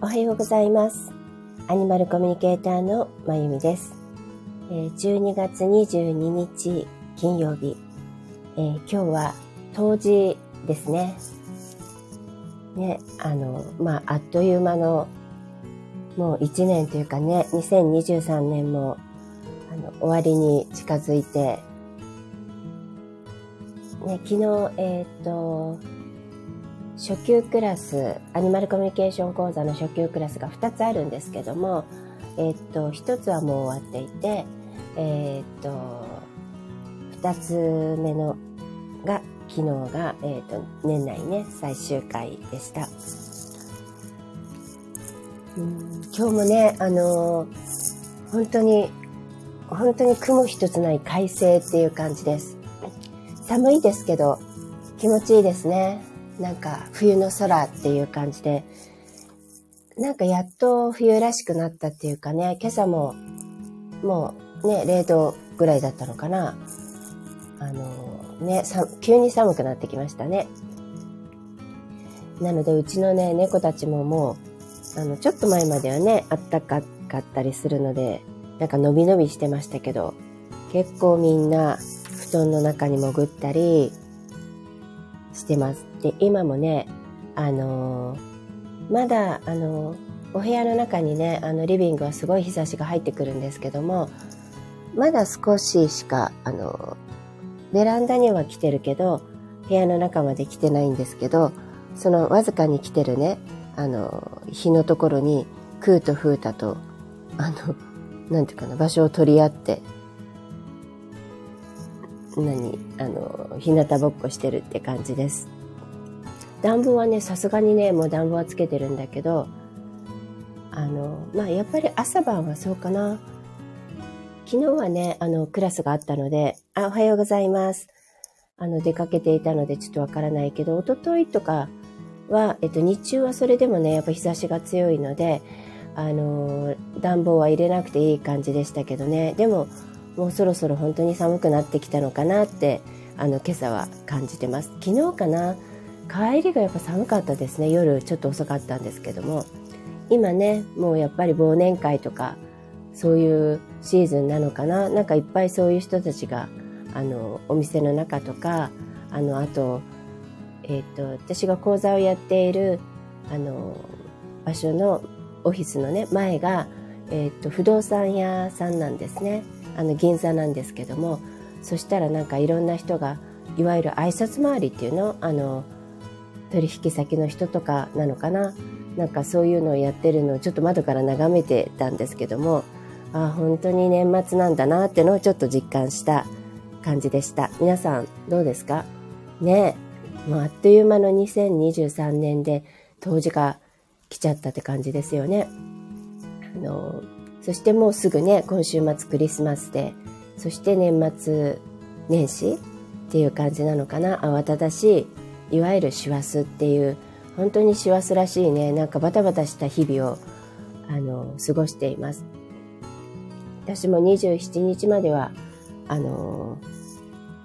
おはようございます。アニマルコミュニケーターのまゆみです。え12月22日金曜日、えー今日は冬至ですね。ね、あの、まあ、あっという間のもう1年というかね、2023年もあの終わりに近づいて、ね、昨日、えっ、と、初級クラス、アニマルコミュニケーション講座の初級クラスが2つあるんですけども、えっ、と、1つはもう終わっていて、えっ、と、2つ目のが、昨日が、えっ、と、年内ね、最終回でした。うん今日もね、あのー本当に、本当に雲一つない快晴っていう感じです。寒いですけど、気持ちいいですね。なんか、冬の空っていう感じで、なんかやっと冬らしくなったっていうかね、今朝も、もうね、0度ぐらいだったのかな。あのね、急に寒くなってきましたね。なので、うちのね、猫たちももう、あの、ちょっと前まではね、あったかかったりするので、なんか伸び伸びしてましたけど、結構みんな布団の中に潜ったりしてます。で、今もね、あのーまだ、あのーお部屋の中にね、あの、リビングはすごい日差しが入ってくるんですけども、まだ少ししか、あのーベランダには来てるけど、部屋の中まで来てないんですけど、そのわずかに来てるね、あの、日のところに、クーとフータと、あの、なんていうかな、場所を取り合って、何、あの、日向ぼっこしてるって感じです。暖房はね、さすがにね、もう暖房はつけてるんだけど、あの、まあ、やっぱり朝晩はそうかな。昨日はね、あの、クラスがあったので、あ、おはようございます。あの、出かけていたのでちょっとわからないけど、一昨日とかは、えっと、日中はそれでもね、やっぱ日差しが強いので、あの、暖房は入れなくていい感じでしたけどね。でも、もうそろそろ本当に寒くなってきたのかなって、あの、今朝は感じてます。昨日かな、帰りがやっぱ寒かったですね。夜ちょっと遅かったんですけども。今ね、もうやっぱり忘年会とか、そういうシーズンなのかな。なんかいっぱいそういう人たちが、あの、お店の中とか、あの、あと、えっ、と、私が講座をやっている、あの、場所のオフィスのね、前が、えっ、と、不動産屋さんなんですね。あの、銀座なんですけども、そしたらなんかいろんな人が、いわゆる挨拶回りっていうのあの、取引先の人とかなのかななんかそういうのをやってるのをちょっと窓から眺めてたんですけども、ああ、本当に年末なんだなってのをちょっと実感した感じでした。皆さんどうですか？ねえ、もうあっという間の2023年で冬至が来ちゃったって感じですよね。あの、そしてもうすぐね、今週末クリスマスで、そして年末年始っていう感じなのかな慌ただしい、いわゆる師走っていう、本当に師走らしいね、なんかバタバタした日々を、あの、過ごしています。私も27日までは、あの、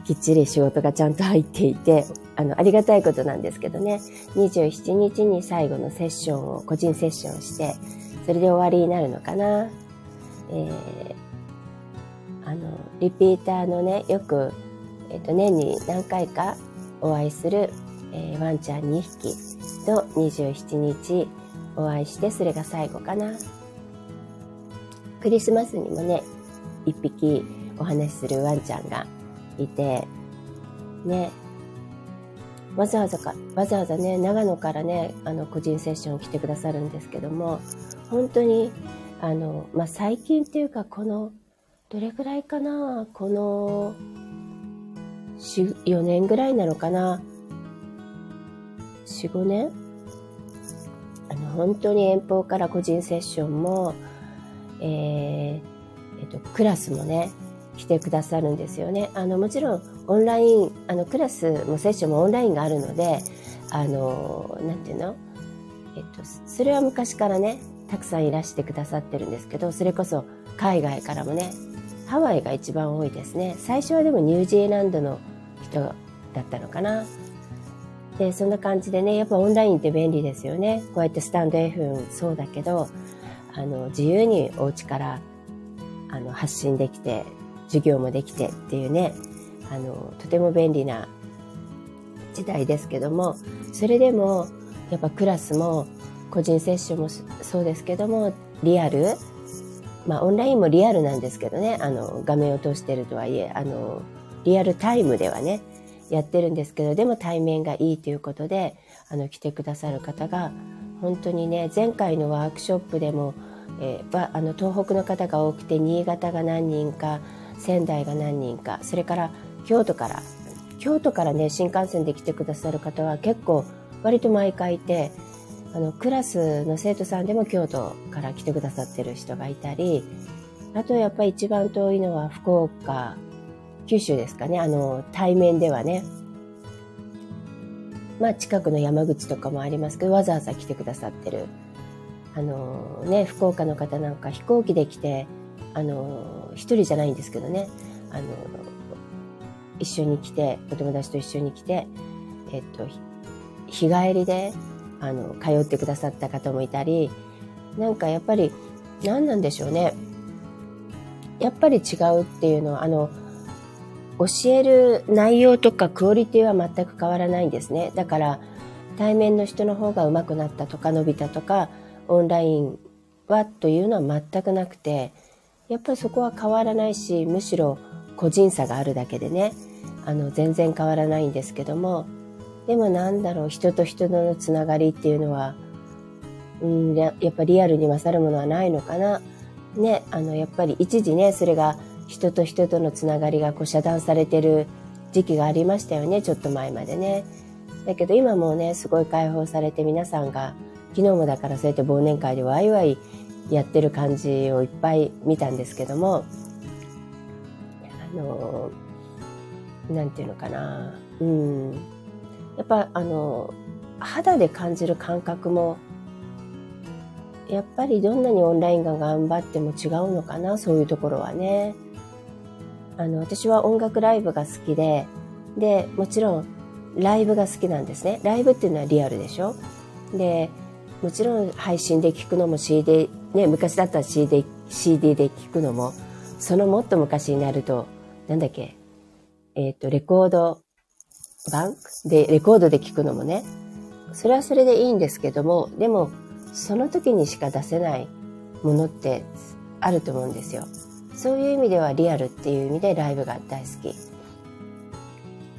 きっちり仕事がちゃんと入っていて、あの、ありがたいことなんですけどね、27日に最後のセッションを、個人セッションをして、それで終わりになるのかな。えー、あの、リピーターのね、よく、えっ、と、年に何回かお会いする、えーワンちゃん2匹と27日お会いして、それが最後かな。クリスマスにもね、1匹お話しするワンちゃんがいて、ね、わざわざか、わざわざね、長野からね、あの、個人セッション来てくださるんですけども、本当に、あの、まあ、最近っていうか、この、どれぐらいかな、この、4、4年ぐらいなのかな、4、5年？あの、本当に遠方から個人セッションも、えー、えっと、クラスもね、来てくださるんですよね。あの、もちろん、オンライン、あの、クラスもセッションもオンラインがあるので、あの、なんていうの？えっと、それは昔からね、たくさんいらしてくださってるんですけど、それこそ海外からもね、ハワイが一番多いですね。最初はでもニュージーランドの人だったのかな。で、そんな感じでね、やっぱオンラインって便利ですよね。こうやってスタンド F そうだけど、あの、自由にお家から、あの、発信できて、授業もできてっていうね、あの、とても便利な時代ですけども、それでも、やっぱクラスも、個人セッションもそうですけども、リアル、まあオンラインもリアルなんですけどね、あの、画面を通してるとはいえ、あの、リアルタイムではね、やってるんですけど、でも対面がいいということで、あの、来てくださる方が、本当にね、前回のワークショップでも、えー、あの東北の方が多くて新潟が何人か仙台が何人かそれから京都から京都からね新幹線で来てくださる方は結構割と毎回いてあのクラスの生徒さんでも京都から来てくださってる人がいたりあとやっぱり一番遠いのは福岡九州ですかね。あの対面ではね。まあ近くの山口とかもありますけどわざわざ来てくださってる。あのね福岡の方なんか飛行機で来てあの一人じゃないんですけどね。あの一緒に来てお友達と一緒に来てえっと日帰りであの通ってくださった方もいたりなんかやっぱり何なんでしょうね。やっぱり違うっていうのはあの教える内容とかクオリティは全く変わらないんですね。だから対面の人の方が上手くなったとか伸びたとかオンラインはというのは全くなくてやっぱりそこは変わらないしむしろ個人差があるだけでねあの全然変わらないんですけどもでもなんだろう人と人とのつながりっていうのは、うん、やっぱリアルに勝るものはないのかな。ね、あのやっぱり一時ねそれが人と人とのつながりがこう遮断されてる時期がありましたよねちょっと前までね。だけど今もねすごい解放されて皆さんが昨日もだからそうやって忘年会でワイワイやってる感じをいっぱい見たんですけどもあのなんていうのかなうんやっぱあの肌で感じる感覚もやっぱりどんなにオンラインが頑張っても違うのかなそういうところはね。あの私は音楽ライブが好きででもちろんライブが好きなんですね。ライブっていうのはリアルでしょ。でもちろん配信で聞くのも CD ね昔だったら CD, CD で聞くのもそのもっと昔になるとなんだっけえっ、ー、とレコード版で、レコードで聞くのもね、それはそれでいいんですけども、でも、その時にしか出せないものってあると思うんですよ。そういう意味ではリアルっていう意味でライブが大好き。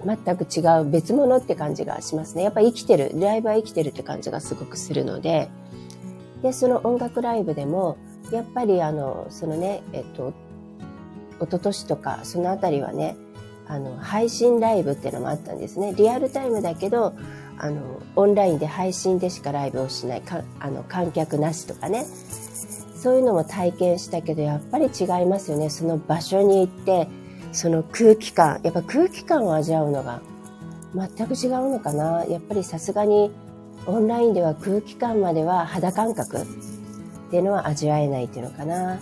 全く違う別物って感じがしますね。やっぱ生きてる、ライブは生きてるって感じがすごくするので、で、その音楽ライブでも、やっぱりあの、そのね、えっと、一昨年とか、そのあたりはね、あの配信ライブっていうのもあったんですね。リアルタイムだけどあのオンラインで配信でしかライブをしないかあの観客なしとかね。そういうのも体験したけどやっぱり違いますよね。その場所に行ってその空気感。やっぱ空気感を味わうのが全く違うのかな。やっぱりさすがにオンラインでは空気感までは肌感覚っていうのは味わえないっていうのかな。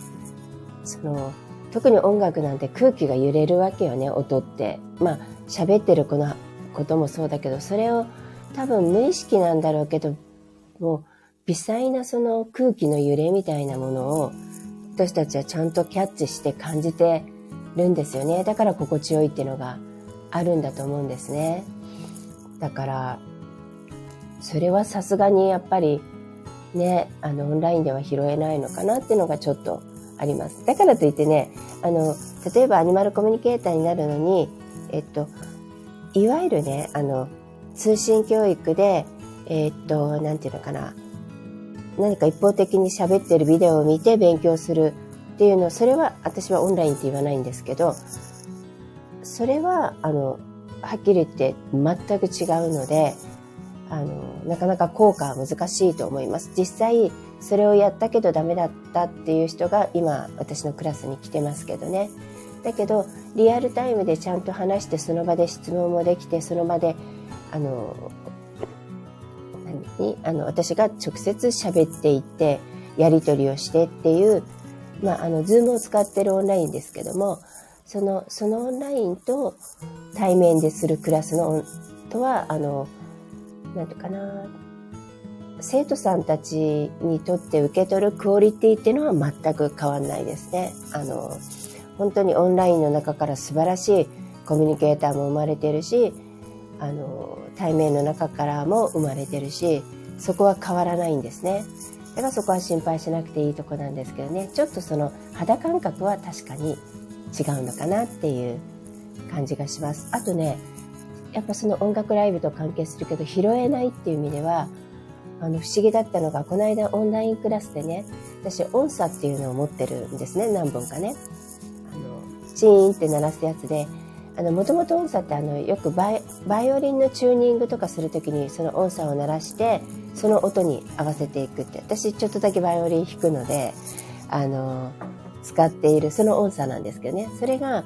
その特に音楽なんて空気が揺れるわけよね音って。まあ喋ってるこのこともそうだけどそれを多分無意識なんだろうけどもう微細なその空気の揺れみたいなものを私たちはちゃんとキャッチして感じてるんですよね。だから心地よいっていうのがあるんだと思うんですね。だからそれはさすがにやっぱりねあのオンラインでは拾えないのかなっていうのがちょっとあります。だからといってね、あの、例えばアニマルコミュニケーターになるのに、えっと、いわゆるね、あの、通信教育で、えっと、なんていうのかな、何か一方的に喋ってるビデオを見て勉強するっていうの、それは私はオンラインって言わないんですけど、それは、あの、はっきり言って全く違うので、あの、なかなか効果は難しいと思います。実際、それをやったけどダメだったっていう人が今、私のクラスに来てますけどね。だけど、リアルタイムでちゃんと話して、その場で質問もできて、その場で、あの、何？あの、私が直接喋っていって、やり取りをしてっていう、まあ、あの、ズームを使ってるオンラインですけども、その、そのオンラインと対面でするクラスのとは、あの、なんていうかな、生徒さんたちにとって受け取るクオリティっていうのは全く変わんないですね。あの、本当にオンラインの中から素晴らしいコミュニケーターも生まれてるし、あの、対面の中からも生まれてるし、そこは変わらないんですね。だからそこは心配しなくていいとこなんですけどね、ちょっとその肌感覚は確かに違うのかなっていう感じがします。あとね、やっぱその音楽ライブと関係するけど拾えないっていう意味では、あの不思議だったのが、この間オンラインクラスでね、私音差っていうのを持ってるんですね、何本かね。あの、チーンって鳴らすやつで、あの、もともと音差ってあの、よくバイオリンのチューニングとかするときにその音差を鳴らして、その音に合わせていくって。私ちょっとだけバイオリン弾くので、あの、使っているその音差なんですけどね。それが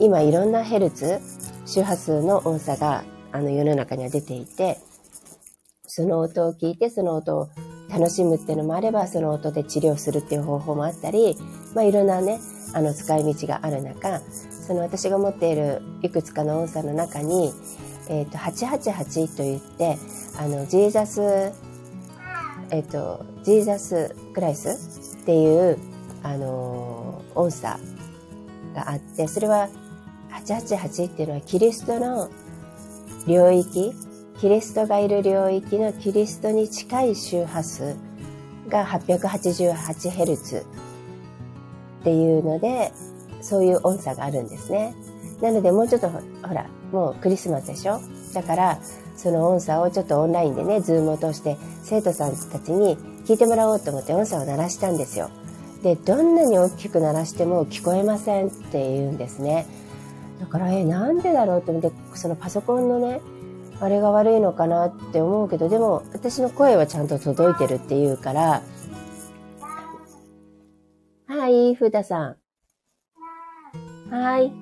今いろんなヘルツ、周波数の音差があの世の中には出ていて、その音を聞いて、その音を楽しむっていうのもあれば、その音で治療するっていう方法もあったり、まあいろんなね、あの使い道がある中、その私が持っているいくつかの音差の中に、えっ、ー、と、888と言って、あの、ジーザス、えっ、ー、と、ジーザスクライスっていう、あの、音差があって、それは888っていうのはキリストの領域キリストがいる領域のキリストに近い周波数が 888Hz っていうので、そういう音差があるんですね。なのでもうちょっとほら、もうクリスマスでしょ？だから、その音差をちょっとオンラインでね、ズームを通して生徒さんたちに聞いてもらおうと思って音差を鳴らしたんですよ。で、どんなに大きく鳴らしても聞こえませんって言うんですね。だから、え、なんでだろうと思って、そのパソコンのね、あれが悪いのかなって思うけど、でも私の声はちゃんと届いてるっていうから、はい、ふださん。はい。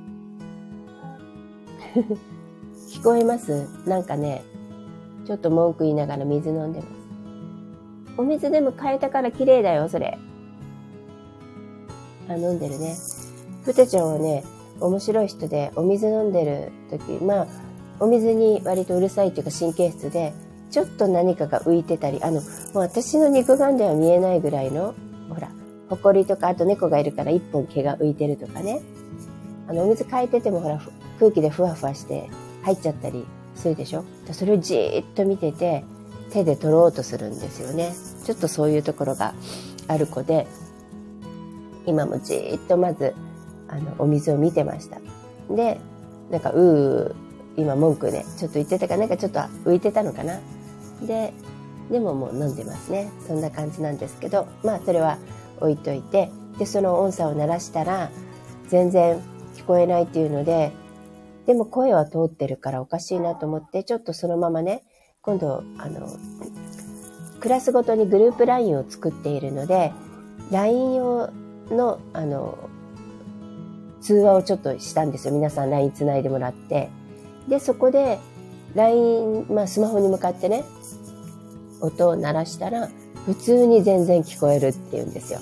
聞こえます？なんかね、ちょっと文句言いながら水飲んでます。お水でも変えたから綺麗だよ、それ。あ、飲んでるね。ふたちゃんはね、面白い人で、お水飲んでる時、まあ、お水に割とうるさいというか神経質で、ちょっと何かが浮いてたり、あの、もう私の肉眼では見えないぐらいの、ほら、埃とか、あと猫がいるから一本毛が浮いてるとかね。あの、お水変えててもほら、空気でふわふわして入っちゃったりするでしょそれをじーっと見てて、手で取ろうとするんですよね。ちょっとそういうところがある子で、今もじーっとまず、あの、お水を見てました。で、なんか、うー、今文句ね、ちょっと言ってたかなんかちょっと浮いてたのかな。で、でももう飲んでますね。そんな感じなんですけど、まあそれは置いといて、で、その音差を鳴らしたら、全然聞こえないっていうので、でも声は通ってるからおかしいなと思って、ちょっとそのままね、今度、あの、クラスごとにグループ LINE を作っているので、LINE 用の、あの、通話をちょっとしたんですよ。皆さん LINE つないでもらって。で、そこで LINE、まあスマホに向かってね、音を鳴らしたら、普通に全然聞こえるって言うんですよ。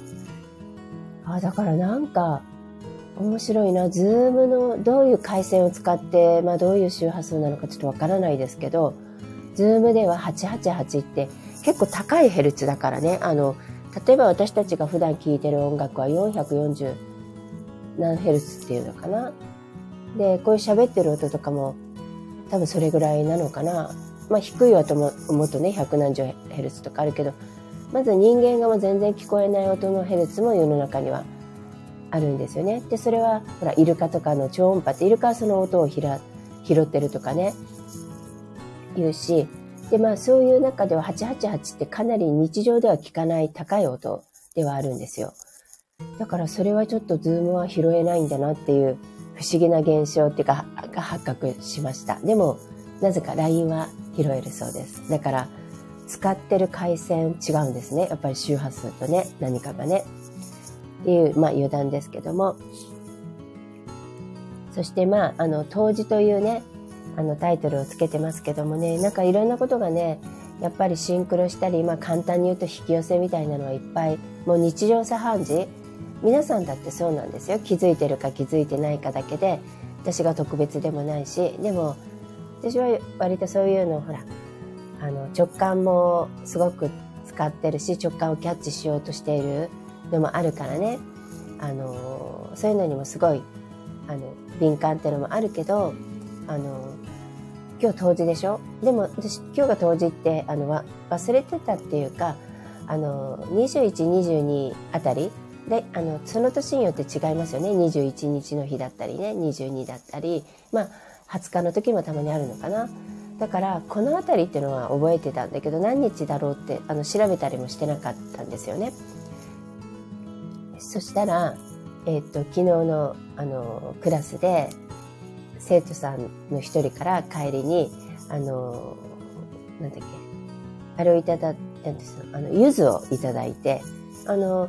あ、だからなんか、面白いな。ズームのどういう回線を使って、まあどういう周波数なのかちょっとわからないですけど、ズームでは888って結構高いヘルツだからね。あの、例えば私たちが普段聴いてる音楽は440何ヘルツっていうのかな。で、こういう喋ってる音とかも多分それぐらいなのかな。まあ低い音ももっとね、100何十ヘルツとかあるけど、まず人間がも全然聞こえない音のヘルツも世の中にはあるんですよね。で、それは、ほら、イルカとかの超音波って、イルカはその音を拾ってるとかね、言うし、で、まあそういう中では888ってかなり日常では聞かない高い音ではあるんですよ。だからそれはちょっとズームは拾えないんだなっていう不思議な現象っていうか、が発覚しました。でも、なぜか LINE は拾えるそうです。だから、使ってる回線違うんですね。やっぱり周波数とね、何かがね。っていう、まあ余談ですけども。そしてまあ、あの、当時というね、あのタイトルをつけてますけどもね、なんかいろんなことがね、やっぱりシンクロしたり、まあ簡単に言うと引き寄せみたいなのはいっぱい、もう日常茶飯事皆さんだってそうなんですよ気づいてるか気づいてないかだけで私が特別でもないしでも私は割とそういうのほらあの、直感もすごく使ってるし、直感をキャッチしようとしているのもあるからね。あの、そういうのにもすごい、あの、敏感っていうのもあるけど、あの、今日冬至でしょ？でも私今日が冬至ってあの忘れてたっていうかあの2122あたりであのその年によって違いますよね。21日の日だったりね。22だったり。まあ20日の時もたまにあるのかな。だからこの辺りっていうのは覚えてたんだけど何日だろうってあの調べたりもしてなかったんですよね。そしたら、えー、っと昨日のあのクラスで生徒さんの一人から帰りに、あの、なんだっけ、あれをいただいたんです。あの、柚子をいただいて、あの、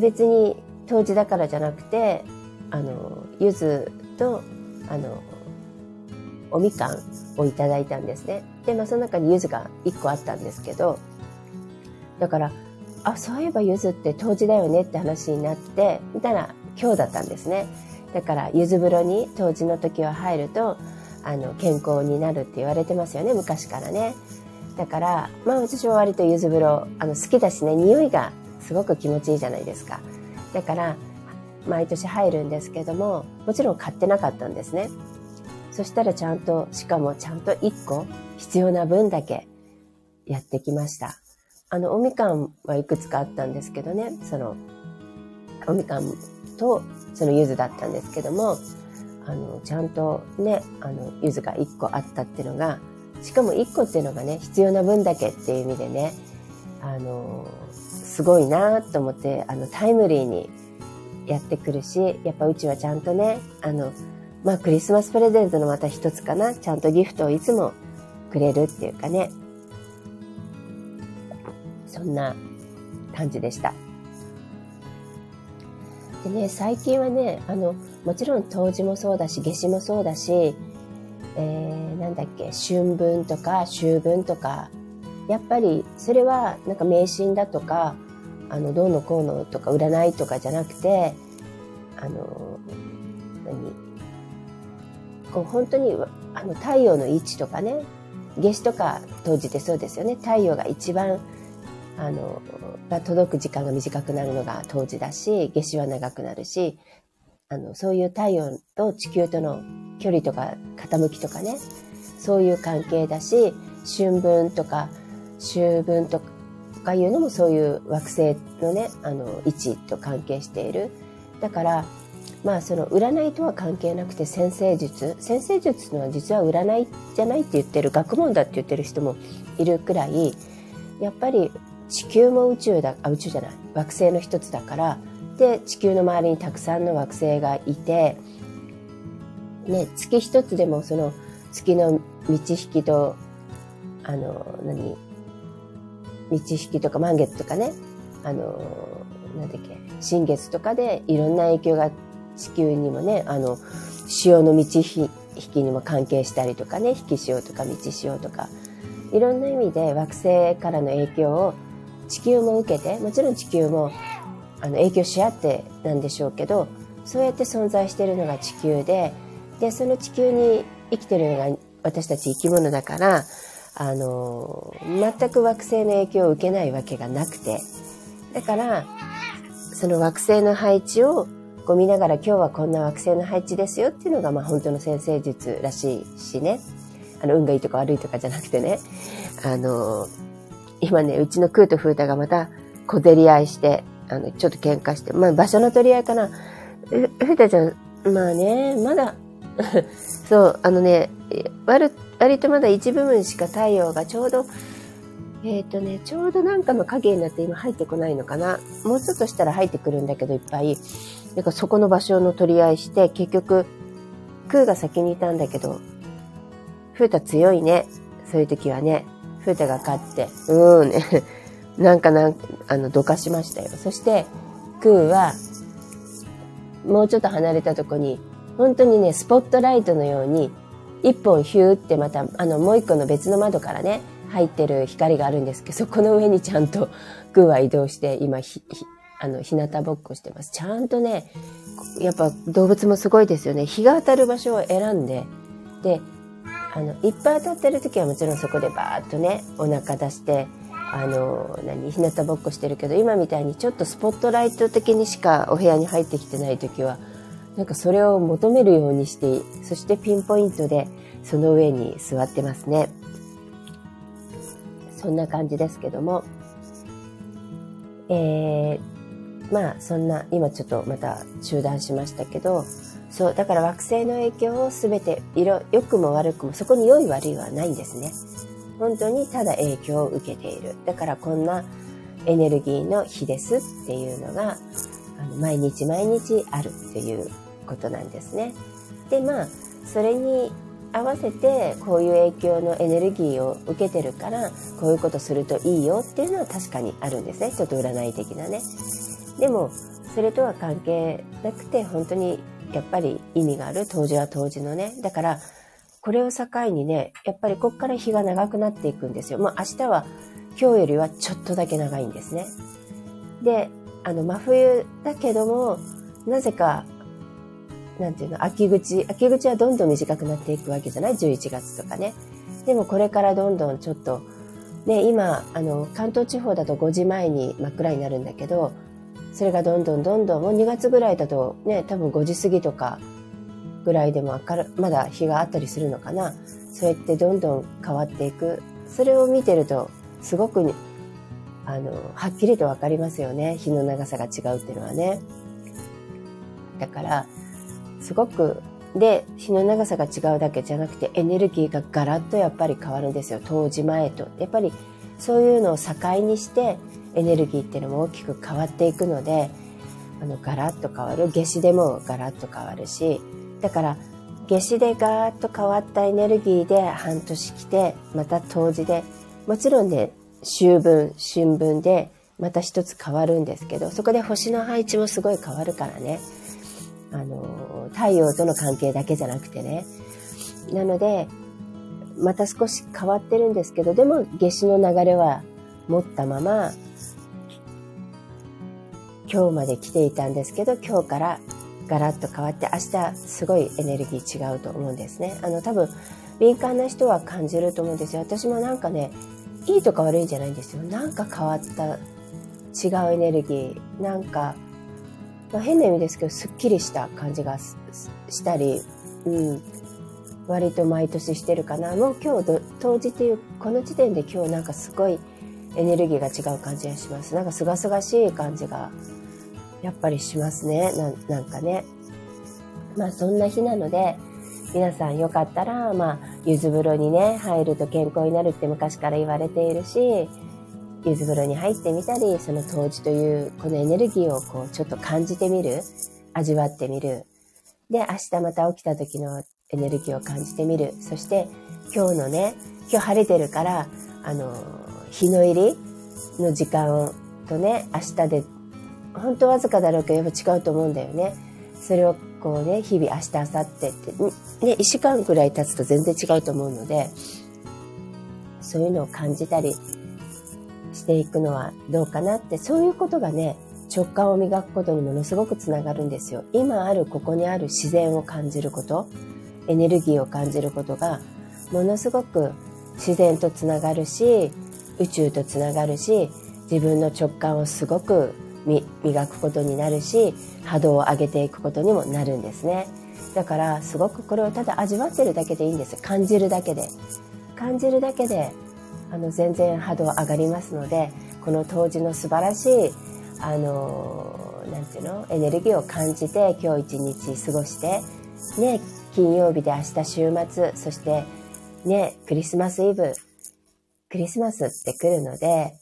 別に当時だからじゃなくて、あの、柚子と、あの、おみかんをいただいたんですね。で、まあその中に柚子が1個あったんですけど、だから、あ、そういえば柚子って当時だよねって話になって、みたいな今日だったんですね。だから柚子風呂に当時の時は入るとあの健康になるって言われてますよね昔からねだからまあ私は割と柚子風呂あの好きだしね匂いがすごく気持ちいいじゃないですか。だから毎年入るんですけどももちろん買ってなかったんですね。そしたらちゃんとしかもちゃんと1個必要な分だけやってきました。あのおみかんはいくつかあったんですけどね。そのおみかんとその柚子だったんですけども、あの、ちゃんとね、あの、柚子が1個あったっていうのが、しかも1個っていうのがね、必要な分だけっていう意味でね、あの、すごいなと思って、あの、タイムリーにやってくるし、やっぱうちはちゃんとね、あの、まあクリスマスプレゼントのまた一つかな、ちゃんとギフトをいつもくれるっていうかね、そんな感じでした。でね、最近はね、あの、もちろん冬至もそうだし、夏至もそうだし、えー、なんだっけ、春分とか秋分とか、やっぱりそれはなんか迷信だとか、あの、どうのこうのとか占いとかじゃなくて、あの、何？こう本当にあの太陽の位置とかね、夏至とか冬至ってそうですよね。太陽が一番あの、が届く時間が短くなるのが冬至だし、夏至は長くなるし、あの、そういう太陽と地球との距離とか傾きとかね、そういう関係だし、春分とか秋分とかいうのもそういう惑星のね、あの、位置と関係している。だから、まあその占いとは関係なくて先生術。先生術のは実は占いじゃないって言ってる学問だって言ってる人もいるくらいやっぱり地球も宇宙だあ宇宙じゃない。惑星の一つだから。で地球の周りにたくさんの惑星がいて、ね、月一つでもその月の満ち引きとあの何？満ち引きとか満月とかね。あのなんだっけ。新月とかでいろんな影響が地球にもねあの潮の満ち引きにも関係したりとかね。引き潮とか満ち潮とか。いろんな意味で惑星からの影響を地球も受けてもちろん地球もあの影響し合ってなんでしょうけどそうやって存在しているのが地球ででその地球に生きてるのが私たち生き物だからあの全く惑星の影響を受けないわけがなくて。だからその惑星の配置をこう見ながら今日はこんな惑星の配置ですよっていうのがまあ本当の先生術らしいしね。あの運がいいとか悪いとかじゃなくてね。あの今ね、うちのクーとフータがまた小競り合いして、あの、ちょっと喧嘩して、まあ場所の取り合いかな。フータちゃん、まあね、まだそう、あのね、割割とまだ一部分しか太陽がちょうど、えっ、ー、とね、ちょうどなんかの影になって今入ってこないのかな。もうちょっとしたら入ってくるんだけどいっぱい。だかそこの場所の取り合いして、結局、クーが先にいたんだけど、フータ強いね。そういう時はね。フータが勝って、うーんね、なんかなん、あの、どかしましたよ。そして、クーは、もうちょっと離れたとこに、本当にね、スポットライトのように、一本ヒューってまた、あの、もう一個の別の窓からね、入ってる光があるんですけど、そこの上にちゃんと、クーは移動して、今、ひ、ひあの、日向ぼっこしてます。ちゃんとね、やっぱ動物もすごいですよね。日が当たる場所を選んで、で、あのいっぱい当たってる時はもちろんそこでバーッとねお腹出してあの何日向ぼっこしてるけど今みたいにちょっとスポットライト的にしかお部屋に入ってきてない時はなんかそれを求めるようにしてそしてピンポイントでその上に座ってますね。そんな感じですけども。えー、まあそんな今ちょっとまた中断しましたけどそうだから惑星の影響を全て色良くも悪くもそこに良い悪いはないんですね。本当にただ影響を受けている。だからこんなエネルギーの日ですっていうのがあの毎日毎日あるっていうことなんですね。でまあそれに合わせてこういう影響のエネルギーを受けてるからこういうことするといいよっていうのは確かにあるんですね。ちょっと占い的なね。でもそれとは関係なくて本当にやっぱり意味がある。当時は当時のね。だからこれを境にねやっぱりこっから日が長くなっていくんですよ。もう明日は今日よりはちょっとだけ長いんですね。であの真冬だけどもなぜかなんていうの、秋口、秋口はどんどん短くなっていくわけじゃない ?11 月とかね。でもこれからどんどんちょっと、ね、今、あの、関東地方だと5時前に真っ暗になるんだけど、それがどんどんどんどん、もう2月ぐらいだとね、多分5時過ぎとかぐらいでも明る、まだ日があったりするのかな。そうやってどんどん変わっていく。それを見てると、すごく、あの、はっきりとわかりますよね。日の長さが違うっていうのはね。だから、すごくで日の長さが違うだけじゃなくてエネルギーがガラッとやっぱり変わるんですよ。当時前と。やっぱりそういうのを境にしてエネルギーっていうのも大きく変わっていくのであのガラッと変わる。夏至でもガラッと変わるし。だから夏至でガーッと変わったエネルギーで半年来てまた冬至でもちろんね秋分春分でまた一つ変わるんですけどそこで星の配置もすごい変わるからね。あの、太陽との関係だけじゃなくてね。なので、また少し変わってるんですけど、でも夏至の流れは持ったまま、今日まで来ていたんですけど、今日からガラッと変わって、明日すごいエネルギー違うと思うんですね。あの、多分、敏感な人は感じると思うんですよ。私もなんかね、いいとか悪いんじゃないんですよ。なんか変わった違うエネルギー。なんか、まあ、変な意味ですけど、すっきりした感じがしたり、うん、割と毎年してるかな。もう今日当時っていう、この時点で今日なんかすごいエネルギーが違う感じがします。なんかすがすがしい感じがやっぱりしますね。ななんかね。まあそんな日なので、皆さんよかったら、まあ、柚子風呂にね、入ると健康になるって昔から言われているし、柚子風呂に入ってみたり、その当時というこのエネルギーをこうちょっと感じてみる、味わってみる。で、明日また起きた時のエネルギーを感じてみる。そして今日のね、今日晴れてるから、あの、日の入りの時間とね、明日で、本当わずかだろうけど、やっぱ違うと思うんだよね。それをこうね、日々明日、明後日って、ね、1週間ぐらい経つと全然違うと思うので、そういうのを感じたり、していくのはどうかなって、そういうことがね、直感を磨くことにものすごくつながるんですよ。今あるここにある自然を感じること、エネルギーを感じることが、ものすごく自然とつながるし、宇宙とつながるし、自分の直感をすごく磨くことになるし、波動を上げていくことにもなるんですね。だからすごくこれをただ味わってるだけでいいんです。感じるだけで。感じるだけであの全然波動上がりますのでこの当時の素晴らしいあのなんていうのエネルギーを感じて今日一日過ごしてね金曜日で明日週末そしてねクリスマスイブクリスマスって来るので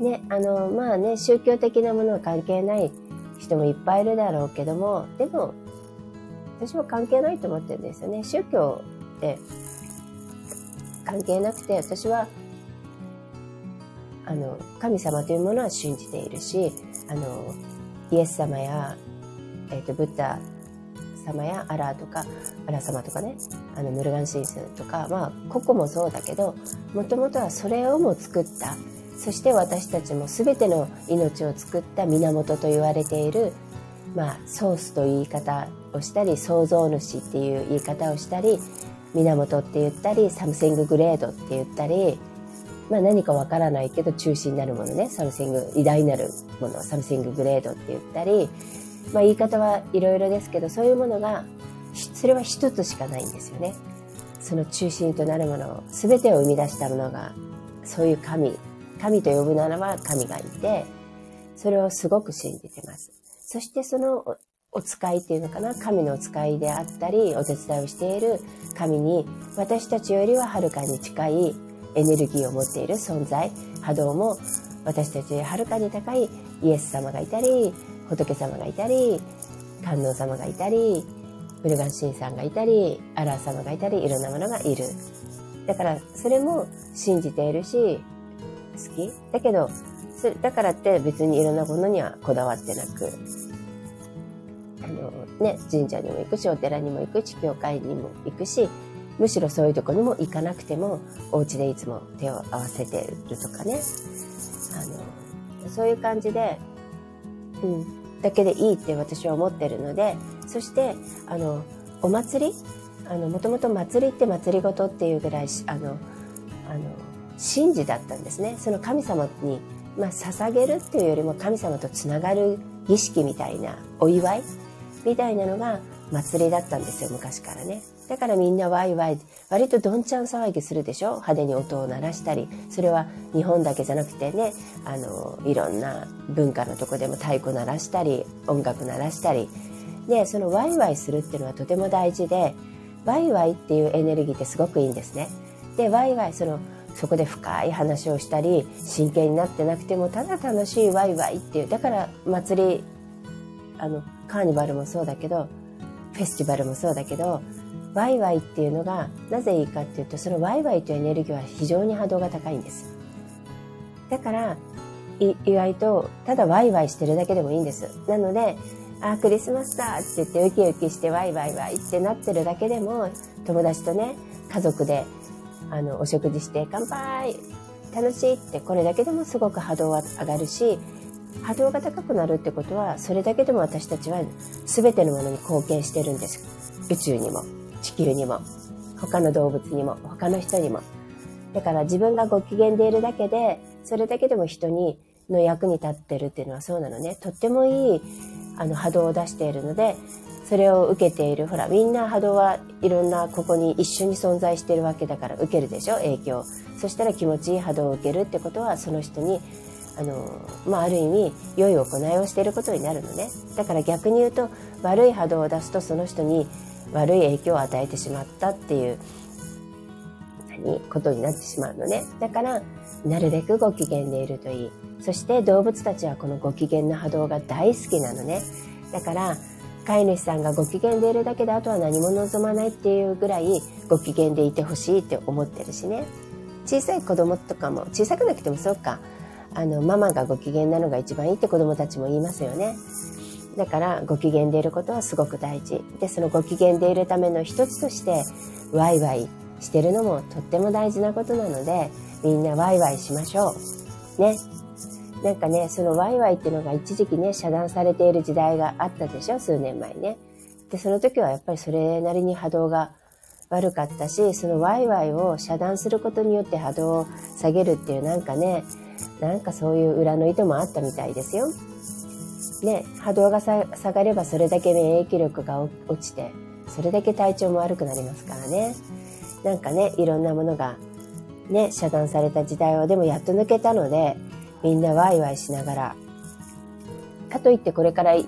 ねあのまあね宗教的なものは関係ない人もいっぱいいるだろうけどもでも私は関係ないと思ってるんですよね。宗教って関係なくて私はあの神様というものは信じているしあのイエス様や、えーと、ブッダ様やアラーとかアラ様とかねあのムルガン神とかまあ個々もそうだけどもともとはそれをも作った。そして私たちも全ての命を作った源と言われている、まあ、ソースという言い方をしたり創造主っていう言い方をしたり源って言ったり、 something great って言ったり、まあ何かわからないけど中心になるものね、 something、偉大なるもの、 something great って言ったり、まあ言い方はいろいろですけど、そういうものが、それは一つしかないんですよね。その中心となるものを、全てを生み出したものが、そういう神、神と呼ぶならば神がいて、それをすごく信じてます。そしてそのお使いっていうのかな、神のお使いであったり、お手伝いをしている神に、私たちよりははるかに近いエネルギーを持っている存在、波動も私たちよりはるかに高いイエス様がいたり、仏様がいたり、観音様がいたり、ブルガン神さんがいたり、アラー様がいたり、いろんなものがいる。だから、それも信じているし、好き？だけど、だからって別にいろんなものにはこだわってなく、のね、神社にも行くし、お寺にも行くし、教会にも行くし、むしろそういうとこにも行かなくても、お家でいつも手を合わせてるとかね。あの、そういう感じで、うん、だけでいいって私は思ってるので、そして、あの、お祭り？あの、もともと祭りって祭りごとっていうぐらい、あの、あの、神事だったんですね。その神様に、まあ、捧げるっていうよりも神様とつながる儀式みたいなお祝いみたいなのが祭りだったんですよ、昔からね。だからみんなワイワイ、割とどんちゃん騒ぎするでしょ？派手に音を鳴らしたり。それは日本だけじゃなくてね、あの、いろんな文化のとこでも太鼓鳴らしたり、音楽鳴らしたり。で、そのワイワイするっていうのはとても大事で、ワイワイっていうエネルギーってすごくいいんですね。で、ワイワイ、その、そこで深い話をしたり、真剣になってなくても、ただ楽しいワイワイっていう、だから祭り、あの、カーニバルもそうだけど、フェスティバルもそうだけど、ワイワイっていうのがなぜいいかっていうと、そのワイワイというエネルギーは非常に波動が高いんです。だから、意外と、ただワイワイしてるだけでもいいんです。なので、あ、クリスマスだって言ってウキウキしてワイワイワイってなってるだけでも、友達とね、家族で、あの、お食事して乾杯楽しいってこれだけでもすごく波動は上がるし、波動が高くなるってことは、それだけでも私たちは全てのものに貢献してるんです。宇宙にも、地球にも、他の動物にも、他の人にも。だから自分がご機嫌でいるだけで、それだけでも人に、の役に立ってるっていうのはそうなのね。とってもいいあの波動を出しているので、それを受けている、ほら、みんな波動はいろんなここに一緒に存在しているわけだから受けるでしょ、影響。そしたら気持ちいい波動を受けるってことは、その人に、あの、まあ、ある意味、良い行いをしていることになるのね。だから逆に言うと、悪い波動を出すとその人に悪い影響を与えてしまったっていう、ことになってしまうのね。だから、なるべくご機嫌でいるといい。そして動物たちはこのご機嫌な波動が大好きなのね。だから、飼い主さんがご機嫌でいるだけであとは何も望まないっていうぐらいご機嫌でいてほしいって思ってるしね。小さい子供とかも、小さくなくてもそうか。あの、ママがご機嫌なのが一番いいって子供たちも言いますよね。だからご機嫌でいることはすごく大事。で、そのご機嫌でいるための一つとして、ワイワイしてるのもとっても大事なことなので、みんなワイワイしましょう。ね。なんかね、そのワイワイっていうのが一時期ね、遮断されている時代があったでしょ？数年前ね。で、その時はやっぱりそれなりに波動が悪かったし、そのワイワイを遮断することによって波動を下げるっていうなんかね、なんかそういう裏の意図もあったみたいですよ。ね、波動が下がればそれだけ免疫力が落ちて、それだけ体調も悪くなりますからね。なんかね、いろんなものがね、遮断された時代をでもやっと抜けたので、みんなワイワイしながら。かといってこれからい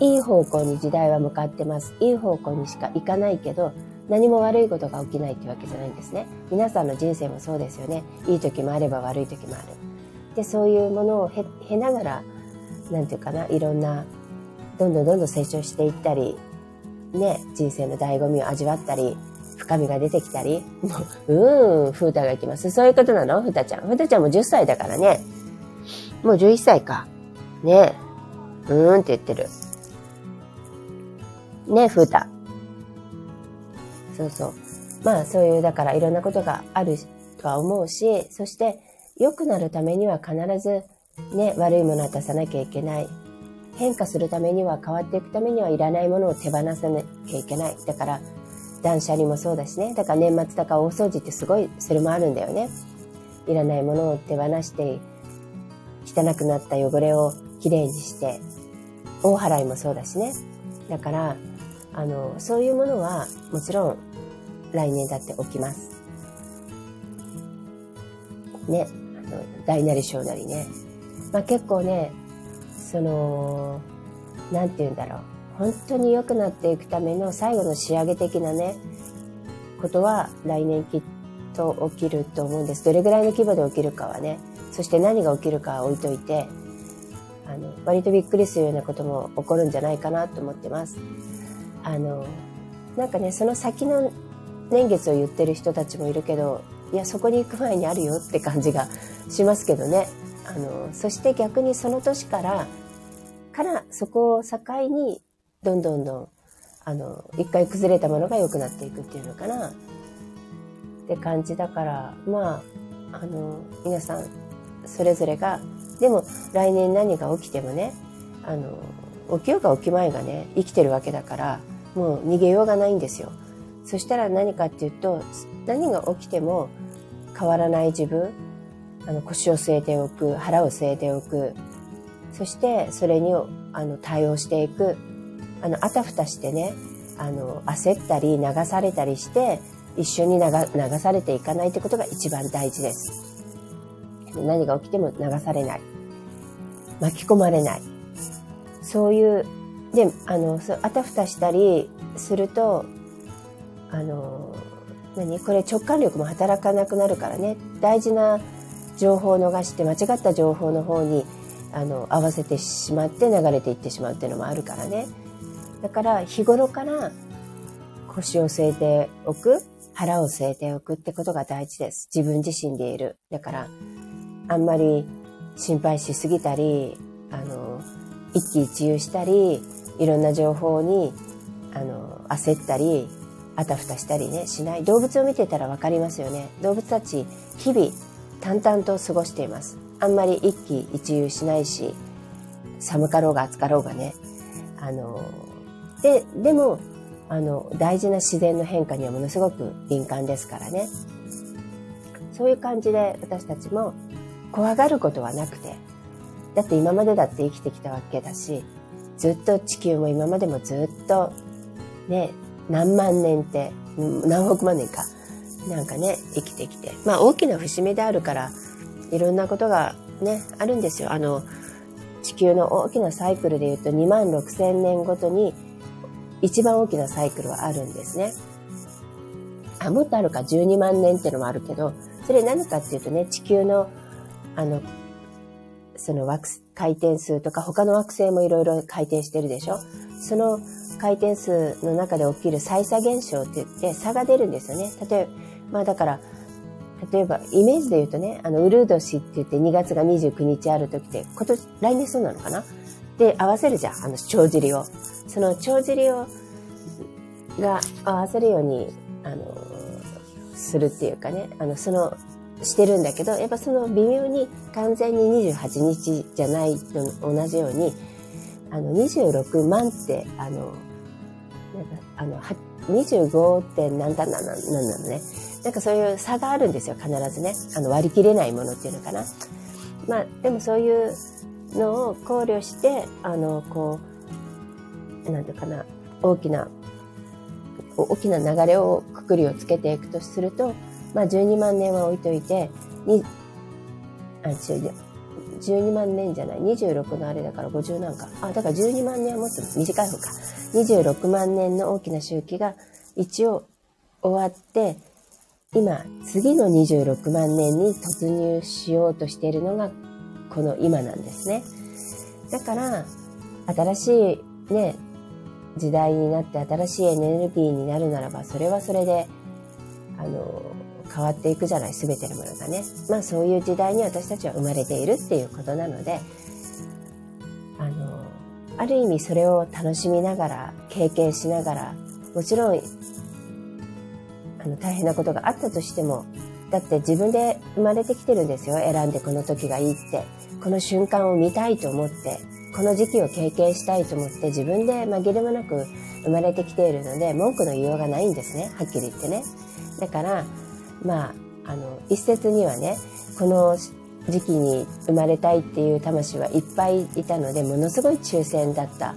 い方向に時代は向かってます。いい方向にしか行かないけど、何も悪いことが起きないってわけじゃないんですね。皆さんの人生もそうですよね。いい時もあれば悪い時もある。で、そういうものを経ながら、なんていうかな、いろんな、どんどんどんどん成長していったり、ね、人生の醍醐味を味わったり、深みが出てきたり、もう、うーん、ふーたが行きます。そういうことなの？ふたちゃん。ふたちゃんも10歳だからね。もう11歳か。ね。うーんって言ってる。ね、ふーた。そうそう。まあ、そういう、だからいろんなことがあるとは思うし、そして、良くなるためには必ず、ね、悪いものは出さなきゃいけない。変化するためには、変わっていくためにはいらないものを手放さなきゃいけない。だから、断捨離もそうだしね。だから年末だから大掃除ってすごい、それもあるんだよね。いらないものを手放して、汚くなった汚れをきれいにして、大払いもそうだしね。だから、あの、そういうものはもちろん来年だって起きます。ね。大なり小なりね。まあ結構ね、その、なんて言うんだろう。本当に良くなっていくための最後の仕上げ的なね、ことは来年きっと起きると思うんです。どれぐらいの規模で起きるかはね、そして何が起きるかは置いといて、あの、割とびっくりするようなことも起こるんじゃないかなと思ってます。あの、なんかね、その先の年月を言ってる人たちもいるけど、いや、そこに行く前にあるよって感じがしますけどね。あの、そして逆にその年から、からそこを境にどんどんどん、あの、一回崩れたものが良くなっていくっていうのかな。って感じだから、まあ、あの、皆さん、それぞれが、でも来年何が起きてもね、あの、起きようが起きまいがね、生きてるわけだから、もう逃げようがないんですよ。そしたら何かっていうと、何が起きても変わらない自分、あの腰を据えておく、腹を据えておく、そしてそれにあの対応していくあの、あたふたしてね、あの、焦ったり流されたりして、一緒に流流されていかないってことが一番大事です。何が起きても流されない。巻き込まれない。そういう、で、あの、あたふたしたりすると、あの、何？これ直感力も働かなくなるからね。大事な情報を逃して間違った情報の方にあの合わせてしまって流れていってしまうっていうのもあるからね。だから日頃から腰を据えておく、腹を据えておくってことが大事です。自分自身でいる。だから、あんまり心配しすぎたり、あの、一喜一憂したり、いろんな情報に、あの、焦ったり、あたふたしたりね、しない。動物を見てたらわかりますよね。動物たち、日々、淡々と過ごしています。あんまり一喜一憂しないし、寒かろうが暑かろうがね、あの、で、でも、あの、大事な自然の変化にはものすごく敏感ですからね。そういう感じで私たちも怖がることはなくて、だって今までだって生きてきたわけだし、ずっと地球も今までもずっと、ね、何万年って、何億万年か、なんかね、生きてきて。まあ大きな節目であるから、いろんなことがね、あるんですよ。あの、地球の大きなサイクルで言うと2万6千年ごとに一番大きなサイクルはあるんですね。あ、もっとあるか12万年っていうのもあるけど、それ何かっていうとね、地球の、あの、その惑回転数とか他の惑星もいろいろ回転してるでしょその回転数の中で起きる再差現象って言って差が出るんですよね。例えば、まあだから、例えばイメージで言うとね、あの、ウルー年って言って2月が29日ある時って、今年、来年そうなのかな？で、合わせるじゃん、あの、帳尻を。その帳尻を、が合わせるように、あの、するっていうかね、あの、その、してるんだけど、やっぱその微妙に完全に28日じゃないの同じように、あの、26万って、あの、なんか、あの、25. 点何単なんなんなのね。なんかそういう差があるんですよ、必ずね。あの、割り切れないものっていうのかな。まあ、でもそういうのを考慮して、あの、こう、なんていうかな、大きな、大きな流れを、くくりをつけていくとすると、まあ、12万年は置いといて、に、あ、違う、12万年じゃない、26のあれだから50なんか。あ、だから12万年はもっと短い方か。26万年の大きな周期が一応終わって、今、次の26万年に突入しようとしているのがこの今なんですね。だから、新しいね、時代になって新しいエネルギーになるならば、それはそれで、あの、変わっていくじゃない、すべてのものがね。まあそういう時代に私たちは生まれているっていうことなので、あの、ある意味それを楽しみながら、経験しながら、もちろん、あの、大変なことがあったとしても、だって自分で生まれてきてるんですよ。選んでこの時がいいって。この瞬間を見たいと思って、この時期を経験したいと思って自分で紛れもなく生まれてきているので、文句の言いようがないんですね。はっきり言ってね。だから、まあ、あの、一説にはね、この時期に生まれたいっていう魂はいっぱいいたので、ものすごい抽選だったっ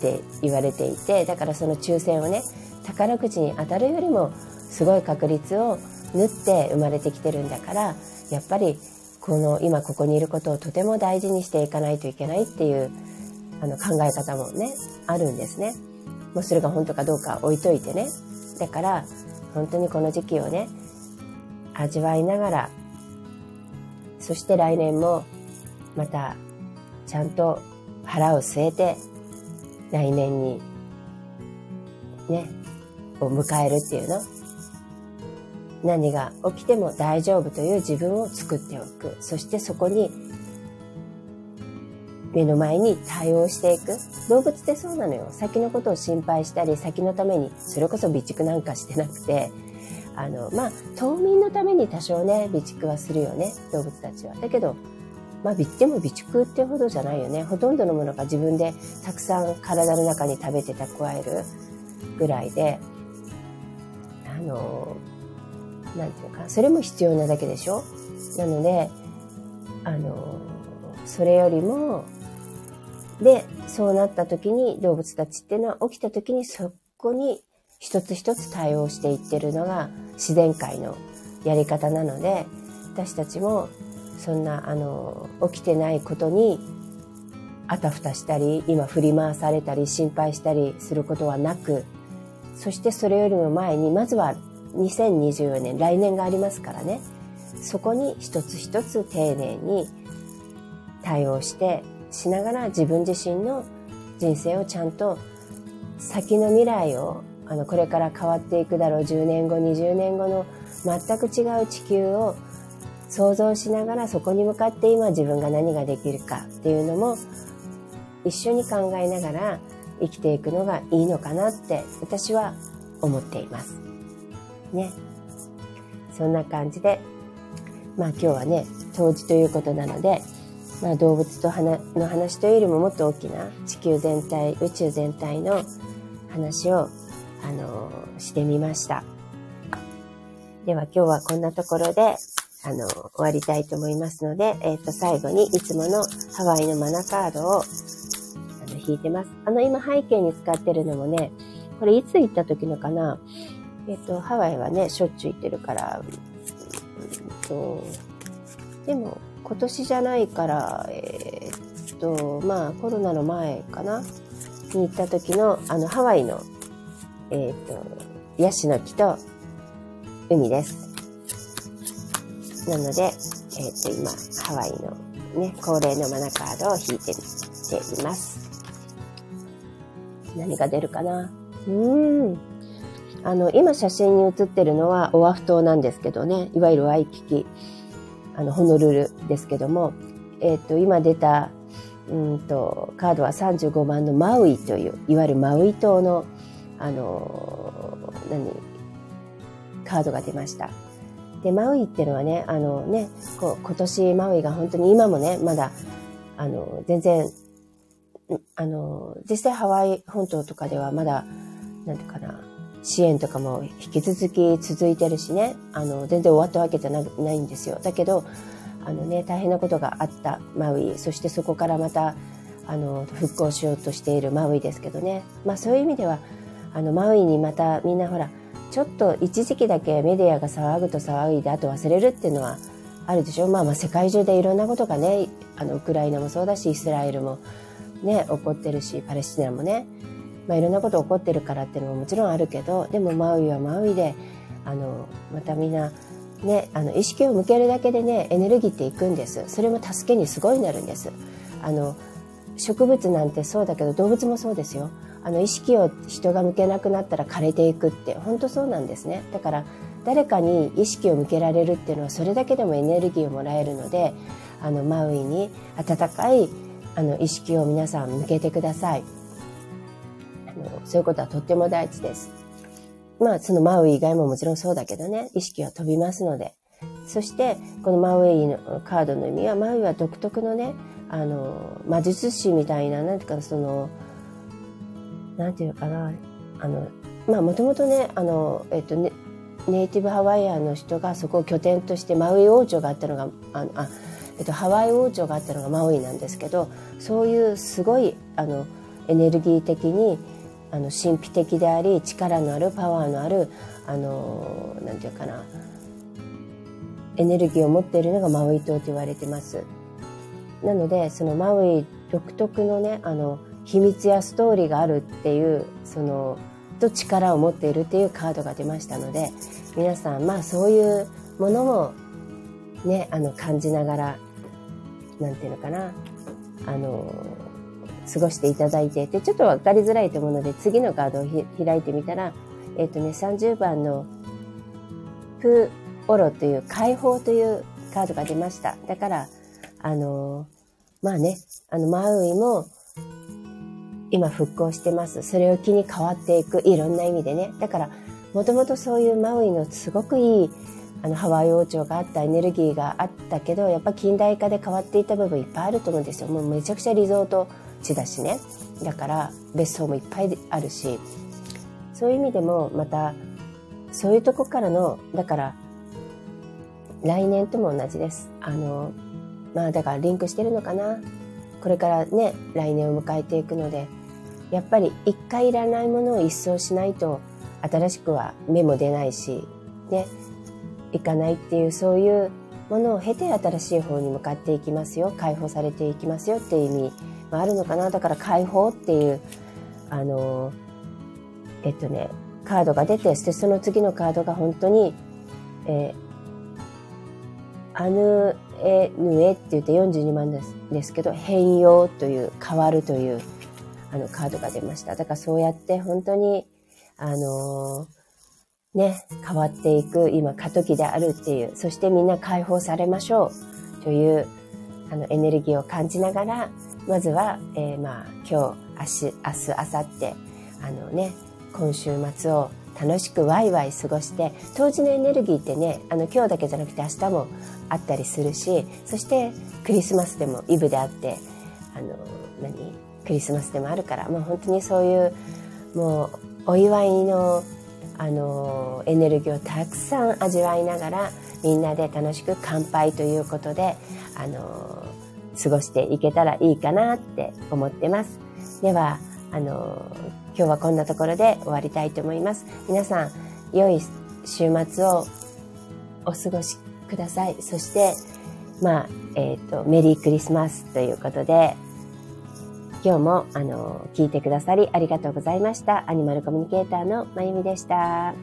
て言われていて、だからその抽選をね、宝くじに当たるよりもすごい確率を縫って生まれてきてるんだから、やっぱりこの今ここにいることをとても大事にしていかないといけないっていうあの考え方もね、あるんですね。もうそれが本当かどうか置いといてね。だから、本当にこの時期をね、味わいながら、そして来年もまたちゃんと腹を据えて来年にね、を迎えるっていうの。何が起きても大丈夫という自分を作っておく。そしてそこに目の前に対応していく。動物ってそうなのよ。先のことを心配したり、先のために、それこそ備蓄なんかしてなくて、あの、まあ、冬眠のために多少ね、備蓄はするよね、動物たちは。だけど、まあ、でも備蓄ってほどじゃないよね。ほとんどのものが自分でたくさん体の中に食べて蓄えるぐらいで、あの、なんていうか、それも必要なだけでしょ？なので、あの、それよりも、で、そうなった時に動物たちっていうのは起きた時にそこに一つ一つ対応していってるのが自然界のやり方なので、私たちもそんな、あの、起きてないことにあたふたしたり、今振り回されたり心配したりすることはなく、そしてそれよりも前に、まずは2024年、来年がありますからね、そこに一つ一つ丁寧に対応してしながら自分自身の人生をちゃんと先の未来をあのこれから変わっていくだろう10年後20年後の全く違う地球を想像しながらそこに向かって今自分が何ができるかっていうのも一緒に考えながら生きていくのがいいのかなって私は思っています。ね。そんな感じで、まあ今日はね、冬至ということなので、まあ、動物と花の話というよりももっと大きな地球全体宇宙全体の話を、あのしてみました。では今日はこんなところであの終わりたいと思いますので、えっ、ー、と最後にいつものハワイのマナカードをあの引いてます。あの今背景に使ってるのもねこれいつ行った時のかな？えっ、とハワイはねしょっちゅう行ってるから、うんとでも今年じゃないから、えー、っと、まあコロナの前かなに行った時の、あの、ハワイの、えー、っと、ヤシの木と海です。なので、え、っと、今、ハワイのね、恒例のマナカードを引いてみています。何が出るかな？うーん。あの、今写真に写ってるのはオアフ島なんですけどね、いわゆるワイキキ。あの、ホノルルですけども、えっ、ー、と、今出た、うんと、カードは35番のマウイという、いわゆるマウイ島の、あの、何、カードが出ました。で、マウイっていうのはね、あのね、こ今年マウイが本当に今もね、まだ、あの、全然、あの、実際ハワイ本島とかではまだ、なんていうかな、支援とかも引き続き続いてるしね、あの、全然終わったわけじゃないんですよ。だけど、あのね、大変なことがあったマウイ、そしてそこからまた、あの、復興しようとしているマウイですけどね。まあそういう意味では、あの、マウイにまたみんなほら、ちょっと一時期だけメディアが騒ぐと騒いで、あと忘れるっていうのはあるでしょ。まあまあ世界中でいろんなことがね、あの、ウクライナもそうだし、イスラエルもね、起こってるし、パレスチナもね、まあ、いろんなこと起こってるからっていうのももちろんあるけどでもマウイはマウイであのまたみんなね、あの意識を向けるだけでねエネルギーっていくんです。それも助けにすごいなるんです。あの植物なんてそうだけど動物もそうですよ。あの意識を人が向けなくなったら枯れていくって本当そうなんですね。だから誰かに意識を向けられるっていうのはそれだけでもエネルギーをもらえるのであのマウイに温かいあの意識を皆さん向けてください。そういうことはとっても大事です。まあ、そのマウイ以外ももちろんそうだけどね、意識は飛びますので。そして、このマウイのカードの意味は、マウイは独特のね、あの、魔術師みたいな、なんていうか、その、なんていうかな、あの、まあもともとね、あの、えっとね、ネイティブハワイアンの人がそこを拠点としてマウイ王朝があったのがあのあ、えっと、ハワイ王朝があったのがマウイなんですけどそういうすごいあのエネルギー的にあの神秘的であり力のあるパワーのあるあのなんていうかなエネルギーを持っているのがマウイ島と言われてます。なのでそのマウイ独特のねあの秘密やストーリーがあるっていうそのと力を持っているっていうカードが出ましたので皆さんまあそういうものもねあの感じながらなんていうのかなあの過ごしていただいててちょっと分かりづらいと思うので次のカードを開いてみたらえっ、ー、とね30番のプオロという解放というカードが出ましただからあのまあねあのマウイも今復興してます。それを機に変わっていく。いろんな意味でね。だから、もともとそういうマウイのすごくいいあのハワイ王朝があったエネルギーがあったけどやっぱ近代化で変わっていた部分いっぱいあると思うんですよもうめちゃくちゃリゾート地だしね。だから別荘もいっぱいあるしそういう意味でもまたそういうとこからのだから来年とも同じです。あのまあだからリンクしてるのかな。これからね来年を迎えていくのでやっぱり一回いらないものを一掃しないと新しくは芽も出ないし、ね、いかないっていうそういうものを経て新しい方に向かっていきますよ。解放されていきますよっていう意味あるのかなだから解放っていうあのえっとねカードが出てそしてその次のカードが本当に、えー、アヌエヌエって言って42万ですですけど変容という変わるというあのカードが出ました。だからそうやって本当に、あのー、ね、変わっていく今過渡期であるっていう、そしてみんな解放されましょうというあのエネルギーを感じながら、まずは、えー、まあ今日、明日、明日、明後日、あのね、今週末を楽しくワイワイ過ごして当時のエネルギーってねあの今日だけじゃなくて明日もあったりするしそしてクリスマスでもイブであってあの何クリスマスでもあるからもう本当にそういうもうお祝いのあのエネルギーをたくさん味わいながらみんなで楽しく乾杯ということであの過ごしていけたらいいかなって思ってます。ではあの今日はこんなところで終わりたいと思います。皆さん良い週末をお過ごしください。そしてまあえっ、ー、とメリークリスマスということで今日もあの聞いてくださりありがとうございました。アニマルコミュニケーターのまゆみでした。